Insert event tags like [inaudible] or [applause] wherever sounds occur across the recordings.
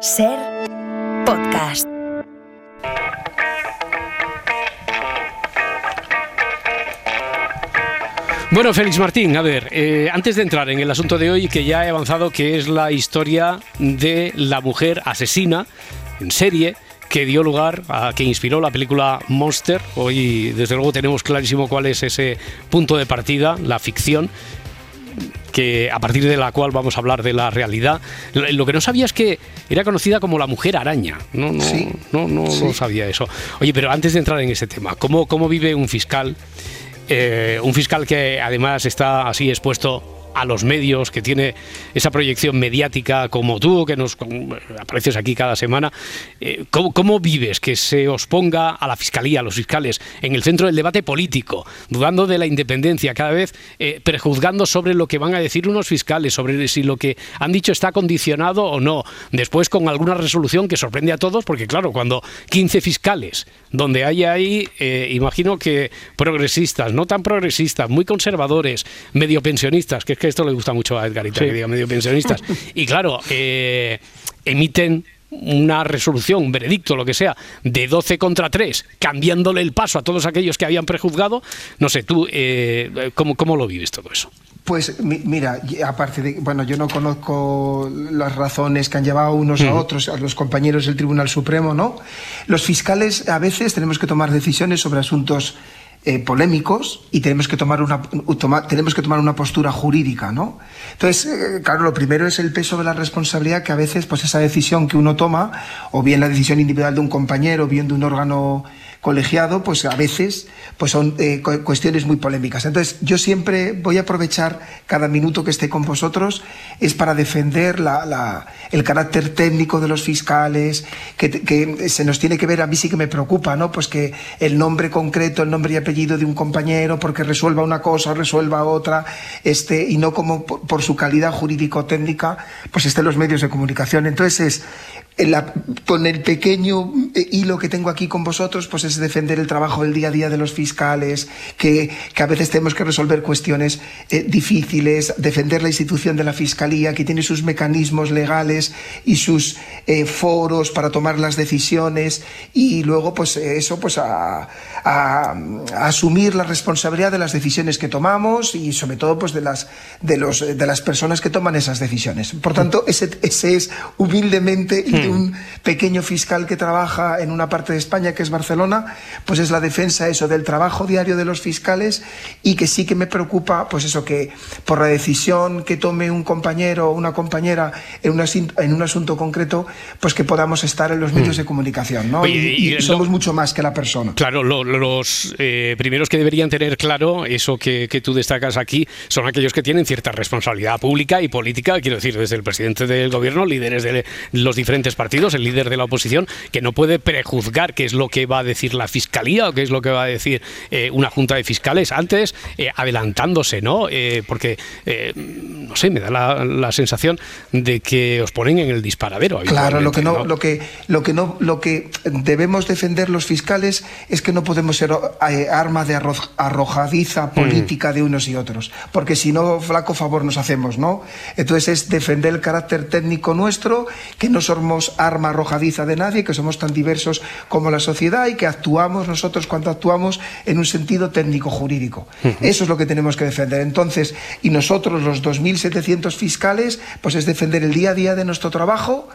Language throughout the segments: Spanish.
Ser podcast. Bueno, Félix Martín, a ver, eh, antes de entrar en el asunto de hoy, que ya he avanzado, que es la historia de la mujer asesina en serie que dio lugar a que inspiró la película Monster. Hoy, desde luego, tenemos clarísimo cuál es ese punto de partida, la ficción que a partir de la cual vamos a hablar de la realidad. Lo que no sabía es que era conocida como la mujer araña. No, no, no, no, no sabía eso. Oye, pero antes de entrar en ese tema, ¿cómo, cómo vive un fiscal? Eh, un fiscal que además está así expuesto a los medios, que tiene esa proyección mediática como tú, que nos apareces aquí cada semana. Eh, ¿cómo, vives que se os ponga a la fiscalía, a los fiscales, en el centro del debate político, dudando de la independencia, cada vez eh, prejuzgando sobre lo que van a decir unos fiscales, sobre si lo que han dicho está condicionado o no? Después con alguna resolución que sorprende a todos, porque claro, cuando 15 fiscales, donde hay ahí, eh, imagino que progresistas, no tan progresistas, muy conservadores, medio pensionistas, que es que esto le gusta mucho a Edgarita, que diga medio pensionistas. [laughs] y claro, eh, emiten una resolución, un veredicto, lo que sea, de 12 contra 3, cambiándole el paso a todos aquellos que habían prejuzgado. No sé, tú, eh, ¿cómo, ¿cómo lo vives todo eso? Pues mira, aparte de, bueno, yo no conozco las razones que han llevado unos a otros, a los compañeros del Tribunal Supremo, ¿no? Los fiscales a veces tenemos que tomar decisiones sobre asuntos eh, polémicos y tenemos que tomar una tenemos que tomar una postura jurídica, ¿no? Entonces, eh, claro, lo primero es el peso de la responsabilidad que a veces, pues esa decisión que uno toma, o bien la decisión individual de un compañero, o bien de un órgano colegiado, pues a veces pues son eh, cuestiones muy polémicas. Entonces, yo siempre voy a aprovechar cada minuto que esté con vosotros es para defender la, el carácter técnico de los fiscales, que, se nos tiene que ver, a mí sí que me preocupa, ¿no? Pues que el nombre concreto, el nombre y apellido de un compañero, porque resuelva una cosa, resuelva otra, este, y no como por, por su calidad jurídico-técnica, pues estén los medios de comunicación. Entonces, es, con el pequeño eh, hilo que tengo aquí con vosotros, pues es defender el trabajo del día a día de los fiscales, que, a veces tenemos que resolver cuestiones eh, difíciles, defender la institución de la Fiscalía, que tiene sus mecanismos legales y sus eh, foros para tomar las decisiones, y luego, pues eso, pues a, asumir la responsabilidad de las decisiones que tomamos y sobre todo, pues de las, de los, de las personas que toman esas decisiones. Por tanto, ese, ese es humildemente hmm un pequeño fiscal que trabaja en una parte de España que es Barcelona, pues es la defensa eso del trabajo diario de los fiscales y que sí que me preocupa, pues eso que por la decisión que tome un compañero o una compañera en un, asunto, en un asunto concreto, pues que podamos estar en los medios mm. de comunicación, ¿no? y, somos mucho más que la persona. Claro, los eh, primeros que deberían tener claro eso que, que tú destacas aquí son aquellos que tienen cierta responsabilidad pública y política, quiero decir, desde el presidente del gobierno, líderes de los diferentes partidos, el líder de la oposición, que no puede prejuzgar qué es lo que va a decir la fiscalía o qué es lo que va a decir eh, una junta de fiscales antes, eh, adelantándose, ¿no? Eh, porque, no sé, me da la, sensación de que os ponen en el disparadero. Claro, lo que no, lo que, lo que no, lo que debemos defender los fiscales es que no podemos ser arma de arrojadiza mm. política de unos y otros, porque si no, flaco favor nos hacemos, ¿no? Entonces es defender el carácter técnico nuestro, que no somos arma arrojadiza de nadie, que somos tan diversos como la sociedad y que actuamos nosotros cuando actuamos en un sentido técnico-jurídico. Eso es lo que tenemos que defender. Entonces, y nosotros, los 2.700 fiscales, pues es defender el día a día de nuestro trabajo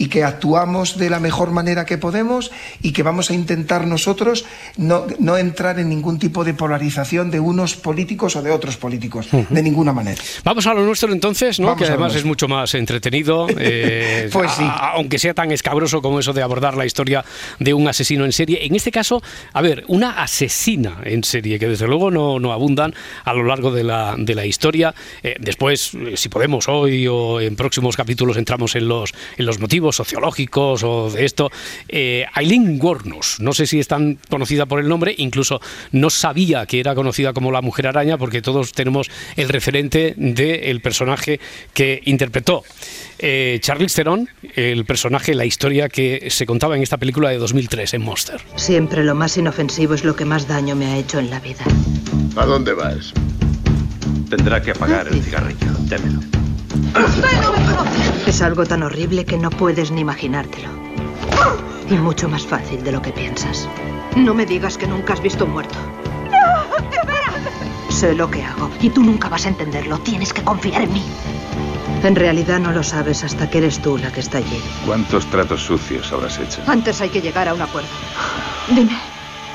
y que actuamos de la mejor manera que podemos y que vamos a intentar nosotros no, no entrar en ningún tipo de polarización de unos políticos o de otros políticos, de ninguna manera. Vamos a lo nuestro entonces, ¿no? que además es mucho más entretenido, eh, [laughs] pues sí. Aunque sea tan escabroso como eso de abordar la historia de un asesino en serie. En este caso, a ver, una asesina en serie, que desde luego no, no abundan a lo largo de la, de la historia. Eh, después, eh, si podemos, hoy o en próximos capítulos entramos en los, en los motivos sociológicos o de esto. Eh, Aileen Wuornos, no sé si es tan conocida por el nombre, incluso no sabía que era conocida como la Mujer Araña porque todos tenemos el referente del personaje que interpretó. Eh, Charlize Theron, el personaje, la historia que se contaba en esta película de 2003 en Monster. Siempre lo más inofensivo es lo que más daño me ha hecho en la vida. ¿A dónde vas? Tendrá que apagar el cigarrillo, démelo. ¡Usted no me conoce! Es algo tan horrible que no puedes ni imaginártelo. Y mucho más fácil de lo que piensas. No me digas que nunca has visto un muerto. ¡No! ¡De veras! Sé lo que hago y tú nunca vas a entenderlo. Tienes que confiar en mí. En realidad no lo sabes hasta que eres tú la que está allí. ¿Cuántos tratos sucios habrás hecho? Antes hay que llegar a un acuerdo. Dime,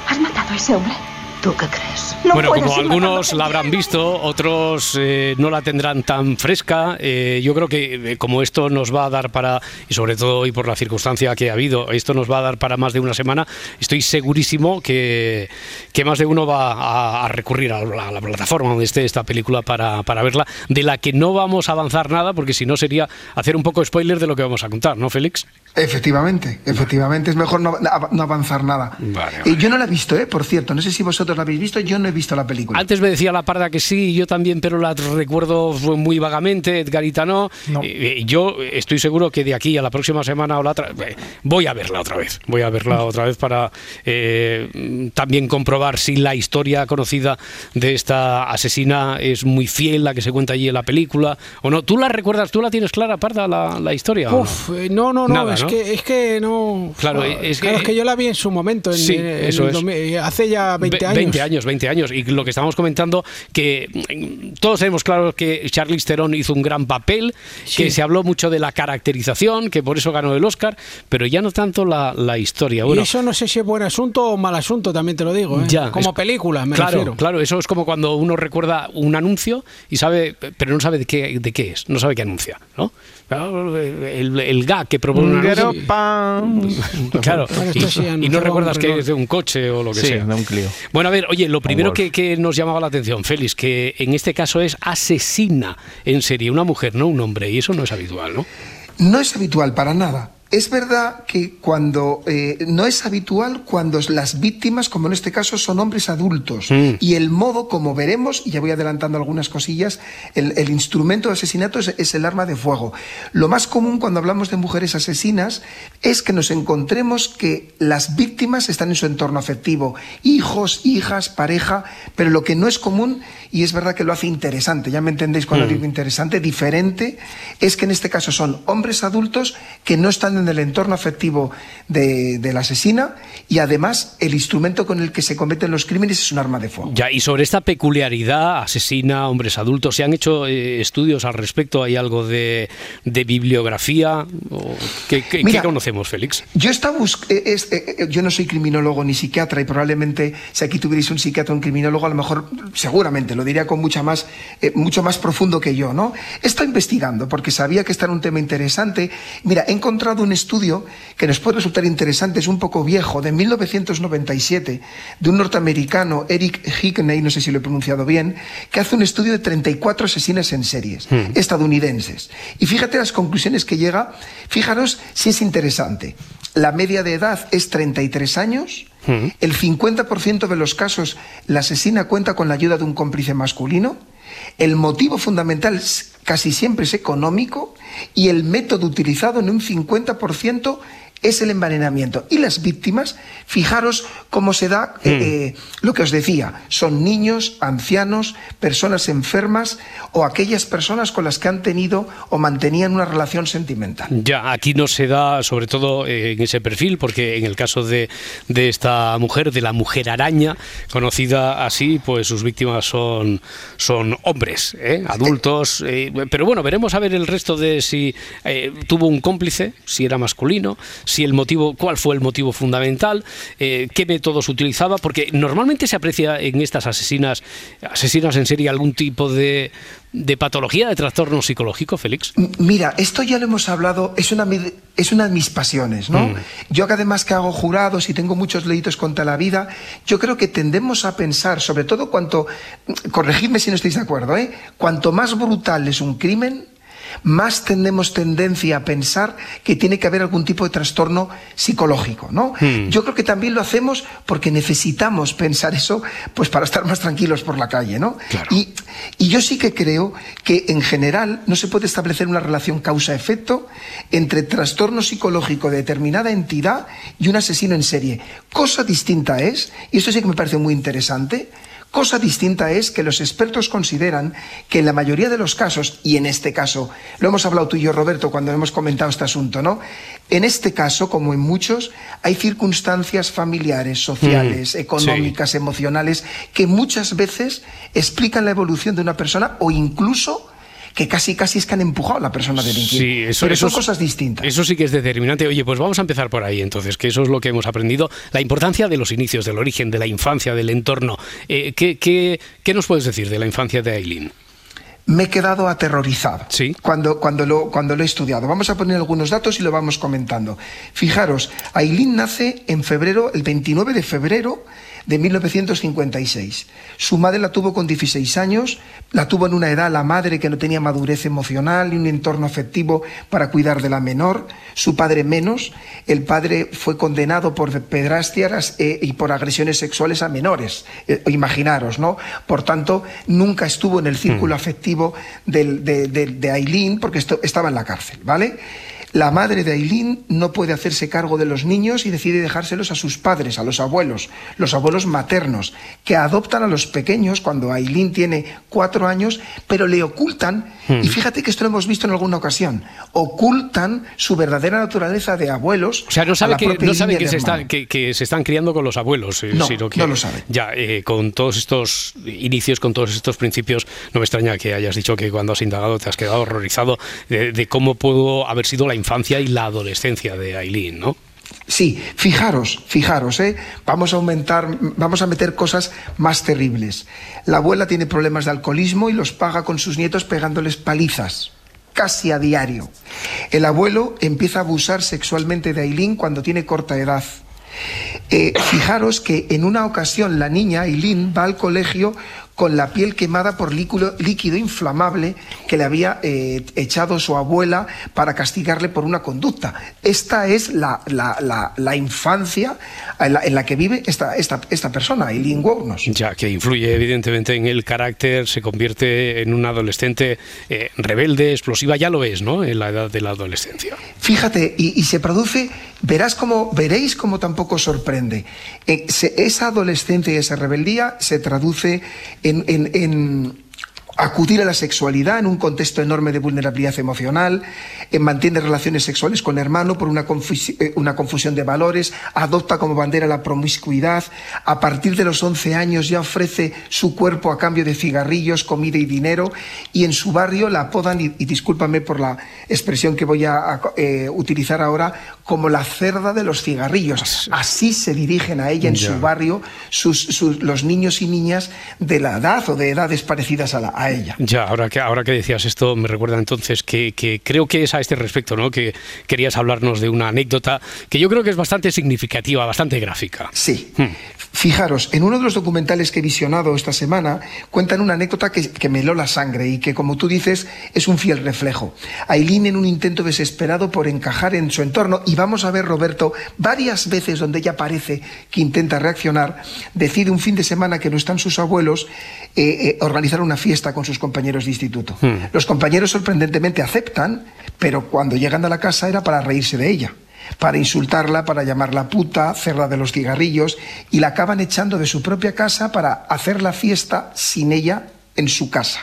¿has matado a ese hombre? ¿Tú qué crees? No bueno, como algunos la habrán visto, otros eh, no la tendrán tan fresca. eh, yo creo que eh, como esto nos va a dar para, y sobre todo hoy por la circunstancia que ha habido, esto nos va a dar para más de una semana, estoy segurísimo que, que más de uno va a, a recurrir a la, a la plataforma donde esté esta película para, para verla, de la que no vamos a avanzar nada, porque si no sería hacer un poco spoiler de lo que vamos a contar, ¿no, Félix? Efectivamente, efectivamente, es mejor no, no avanzar nada. Vale, Eh, vale. yo no la he visto, ¿eh? por cierto, no sé si vosotros la habéis visto, yo no he visto la película. Antes me decía la parda que sí, yo también, pero la recuerdo muy vagamente, Edgarita no. No. Eh, eh, yo estoy seguro que de aquí a la próxima semana o la otra, eh, voy a verla otra vez. Voy a verla otra vez para eh, también comprobar si la historia conocida de esta asesina es muy fiel, la que se cuenta allí en la película, o no. ¿Tú la recuerdas, tú la tienes clara, parda, la, la historia? Uf, no, no, no, Nada, es, ¿no? Que, es que no. Claro, es claro, que- yo la vi en su momento, en, Sí, en- en eso el es. 2000, hace ya 20 Ve- años. 20 años, 20 años. Y lo que estábamos comentando, que mm, todos tenemos claro que Charlize Theron hizo un gran papel, Sí. que se habló mucho de la caracterización, que por eso ganó el Oscar, pero ya no tanto la, la historia. Bueno, y eso no sé si es buen asunto o mal asunto, también te lo digo. ¿eh? ya, Como es- película, me claro, refiero. Claro, eso es como cuando uno recuerda un anuncio y sabe, pero no sabe de qué, de qué es, no sabe qué anuncia, ¿no? El, el que propone un anuncio. [laughs] Claro, y, no recuerdas que es de un coche o lo que Sí, sea. de un Clio. Bueno, a ver, oye, lo primero que, que nos llamaba la atención, Félix, que en este caso es asesina en serie, una mujer, no un hombre, y eso no es habitual, ¿no? No es habitual para nada. Es verdad que cuando eh, no es habitual cuando las víctimas, como en este caso, son hombres adultos Mm. y el modo, como veremos, y ya voy adelantando algunas cosillas, el, el instrumento de asesinato es, es el arma de fuego. Lo más común cuando hablamos de mujeres asesinas es que nos encontremos que las víctimas están en su entorno afectivo, hijos, hijas, pareja, pero lo que no es común y es verdad que lo hace interesante, ya me entendéis cuando digo interesante, diferente, es que en este caso son hombres adultos que no están en el entorno afectivo de, de la asesina y además el instrumento con el que se cometen los crímenes es un arma de fuego. Ya, y sobre esta peculiaridad, asesina, hombres adultos, ¿se han hecho eh, estudios al respecto? ¿Hay algo de, de bibliografía? ¿O ¿Qué, qué- Mira, qué conocemos, Félix? Yo, estaba eh, es- eh, yo no soy criminólogo ni psiquiatra y probablemente si aquí tuvierais un psiquiatra o un criminólogo, a lo mejor, seguramente, lo diría con mucha más, eh, mucho más profundo que yo, ¿no? He estado investigando porque sabía que este era un tema interesante. Mira, he encontrado un estudio que nos puede resultar interesante, es un poco viejo, de 1997, de un norteamericano, Eric Hickney, no sé si lo he pronunciado bien, que hace un estudio de 34 asesinas en series estadounidenses. Y fíjate las conclusiones que llega, fijaros si es interesante. La media de edad es 33 años, el 50% de los casos la asesina cuenta con la ayuda de un cómplice masculino, el motivo fundamental casi siempre es económico y el método utilizado en un 50% es el envenenamiento. Y las víctimas, fijaros cómo se da eh, eh, lo que os decía, son niños, ancianos, personas enfermas o aquellas personas con las que han tenido o mantenían una relación sentimental. Ya, aquí no se da, sobre todo eh, en ese perfil, porque en el caso de, de esta mujer, de la mujer araña, conocida así, pues sus víctimas son, son hombres, ¿eh? adultos. pero bueno, veremos a ver el resto de si tuvo un cómplice, si era masculino, si el motivo, cuál fue el motivo fundamental, eh, qué métodos utilizaba, porque normalmente se aprecia en estas asesinas, asesinas en serie algún tipo de, de patología, de trastorno psicológico, Félix. Mira, esto ya lo hemos hablado, es una, es una de mis pasiones, ¿no? Yo que además que hago jurados y tengo muchos leitos contra la vida, yo creo que tendemos a pensar, sobre todo cuanto, corregidme si no estáis de acuerdo, ¿eh? Cuanto más brutal es un crimen, más tenemos tendencia a pensar que tiene que haber algún tipo de trastorno psicológico, ¿no? Yo creo que también lo hacemos porque necesitamos pensar eso, pues para estar más tranquilos por la calle, ¿no? Y, y yo sí que creo que en general no se puede establecer una relación causa-efecto entre trastorno psicológico de determinada entidad y un asesino en serie. Cosa distinta es, y esto sí que me parece muy interesante, Cosa distinta es que los expertos consideran que en la mayoría de los casos, y en este caso, lo hemos hablado tú y yo, Roberto, cuando hemos comentado este asunto, ¿no? En este caso, como en muchos, hay circunstancias familiares, sociales, Mm, económicas, emocionales, que muchas veces explican la evolución de una persona o incluso que casi casi es que han empujado a la persona de delinquir. Sí, eso, Pero son cosas distintas. Eso sí que es determinante. Oye, pues vamos a empezar por ahí entonces, que eso es lo que hemos aprendido. La importancia de los inicios, del origen, de la infancia, del entorno. Eh, ¿qué, qué, qué nos puedes decir de la infancia de Aileen? me he quedado aterrorizado Sí. cuando, cuando, lo, cuando lo he estudiado. Vamos a poner algunos datos y lo vamos comentando. Fijaros, Aileen nace en febrero, el 29 de febrero de 1956. Su madre la tuvo con 16 años, la tuvo en una edad la madre que no tenía madurez emocional y un entorno afectivo para cuidar de la menor, su padre menos. El padre fue condenado por pedrastias eh, y por agresiones sexuales a menores. Eh, imaginaros, ¿no? Por tanto, nunca estuvo en el círculo afectivo del- de, de- de Aileen porque esto- estaba en la cárcel, ¿vale? La madre de Aileen no puede hacerse cargo de los niños y decide dejárselos a sus padres, a los abuelos, los abuelos maternos, que adoptan a los pequeños cuando Aileen tiene cuatro años, pero le ocultan, y fíjate que esto lo hemos visto en alguna ocasión, ocultan su verdadera naturaleza de abuelos. O sea, no sabe que, no sabe que, se están, que, que se están criando con los abuelos, eh, No, sino que no lo sabe. Ya, eh, con todos estos inicios, con todos estos principios, no me extraña que hayas dicho que cuando has indagado te has quedado horrorizado de, de cómo pudo haber sido la infancia y la adolescencia de Aileen, ¿no? Sí, fijaros, fijaros, ¿eh? vamos a aumentar, vamos a meter cosas más terribles. La abuela tiene problemas de alcoholismo y los paga con sus nietos pegándoles palizas, casi a diario. El abuelo empieza a abusar sexualmente de Aileen cuando tiene corta edad. Eh, fijaros que en una ocasión la niña Aileen va al colegio con la piel quemada por líquido, líquido inflamable que le había eh, echado su abuela para castigarle por una conducta. Esta es la, la- la- la infancia en la, en la que vive esta, esta, esta persona, Aileen Wuornos. Ya, que influye evidentemente en el carácter, se convierte en una adolescente eh, rebelde, explosiva, ya lo es, ¿no? En la edad de la adolescencia. Fíjate, y, y se produce, verás como, veréis como tampoco sorprende. Eh, esa adolescencia y esa rebeldía se traduce en, en- en acudir a la sexualidad en un contexto enorme de vulnerabilidad emocional, en mantiene relaciones sexuales con hermano por una, eh, una confusión de valores, adopta como bandera la promiscuidad, a partir de los 11 años ya ofrece su cuerpo a cambio de cigarrillos, comida y dinero, y en su barrio la apodan, y, y discúlpame por la expresión que voy a, a, eh, utilizar ahora, como la cerda de los cigarrillos. Así se dirigen a ella en su barrio sus, sus- los niños y niñas de la edad o de edades parecidas a, la- a ella. Ya, ahora que, ahora que decías esto, me recuerda entonces que, que creo que es a este respecto, ¿no? Que querías hablarnos de una anécdota que yo creo que es bastante significativa, bastante gráfica. Sí. Hmm. Fijaros, en uno de los documentales que he visionado esta semana, cuentan una anécdota que, que me heló la sangre y que, como tú dices, es un fiel reflejo. Aileen, en un intento desesperado por encajar en su entorno, y vamos a ver, Roberto, varias veces donde ella parece que intenta reaccionar, decide un fin de semana que no están sus abuelos, eh, eh, organizar una fiesta con sus compañeros de instituto. Los compañeros sorprendentemente aceptan, pero cuando llegan a la casa era para reírse de ella para insultarla, para llamarla puta, cerra de los cigarrillos, y la acaban echando de su propia casa para hacer la fiesta sin ella en su casa.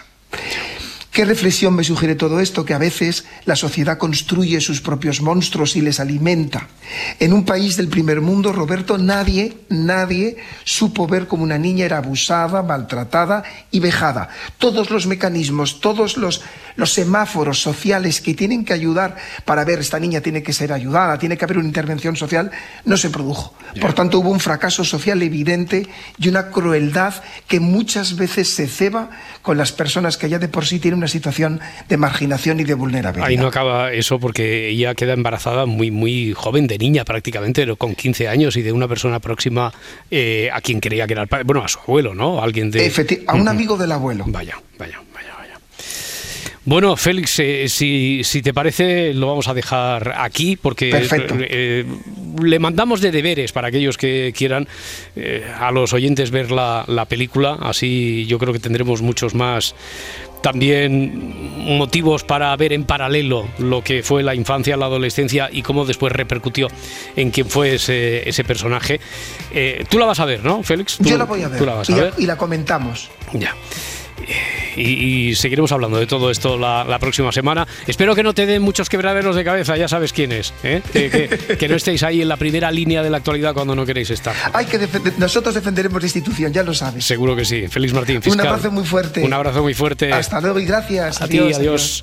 ¿Qué reflexión me sugiere todo esto? Que a veces la sociedad construye sus propios monstruos y les alimenta. En un país del primer mundo, Roberto, nadie, nadie supo ver cómo una niña era abusada, maltratada y vejada. Todos los mecanismos, todos los, los semáforos sociales que tienen que ayudar para ver esta niña tiene que ser ayudada, tiene que haber una intervención social, no se produjo. Por tanto, hubo un fracaso social evidente y una crueldad que muchas veces se ceba con las personas que ya de por sí tienen una situación de marginación y de vulnerabilidad. Ahí no acaba eso porque ella queda embarazada muy, muy joven, de niña prácticamente, pero con 15 años y de una persona próxima eh, a quien creía que era el padre, bueno, a su abuelo, ¿no? Alguien de... Efecti- a un amigo del abuelo. Vaya, vaya, vaya. Bueno, Félix, eh, si, si te parece, lo vamos a dejar aquí porque eh, le mandamos de deberes para aquellos que quieran eh, a los oyentes ver la, la película. Así yo creo que tendremos muchos más también motivos para ver en paralelo lo que fue la infancia, la adolescencia y cómo después repercutió en quién fue ese, ese personaje. Tú la vas a ver, ¿no, Félix? ¿Tú- Yo la voy a ver. Tú la vas a y, ver. y la comentamos. Ya. Y, y seguiremos hablando de todo esto la, la próxima semana. Espero que no te den muchos quebraderos de cabeza, ya sabes quién es. ¿eh? Que, que- que no estéis ahí en la primera línea de la actualidad cuando no queréis estar. Hay que defender- nosotros defenderemos la institución, ya lo sabes. Seguro que sí. Félix Martín, Un fiscal. abrazo muy fuerte. Un abrazo muy fuerte. Hasta luego y gracias. A ti, adiós.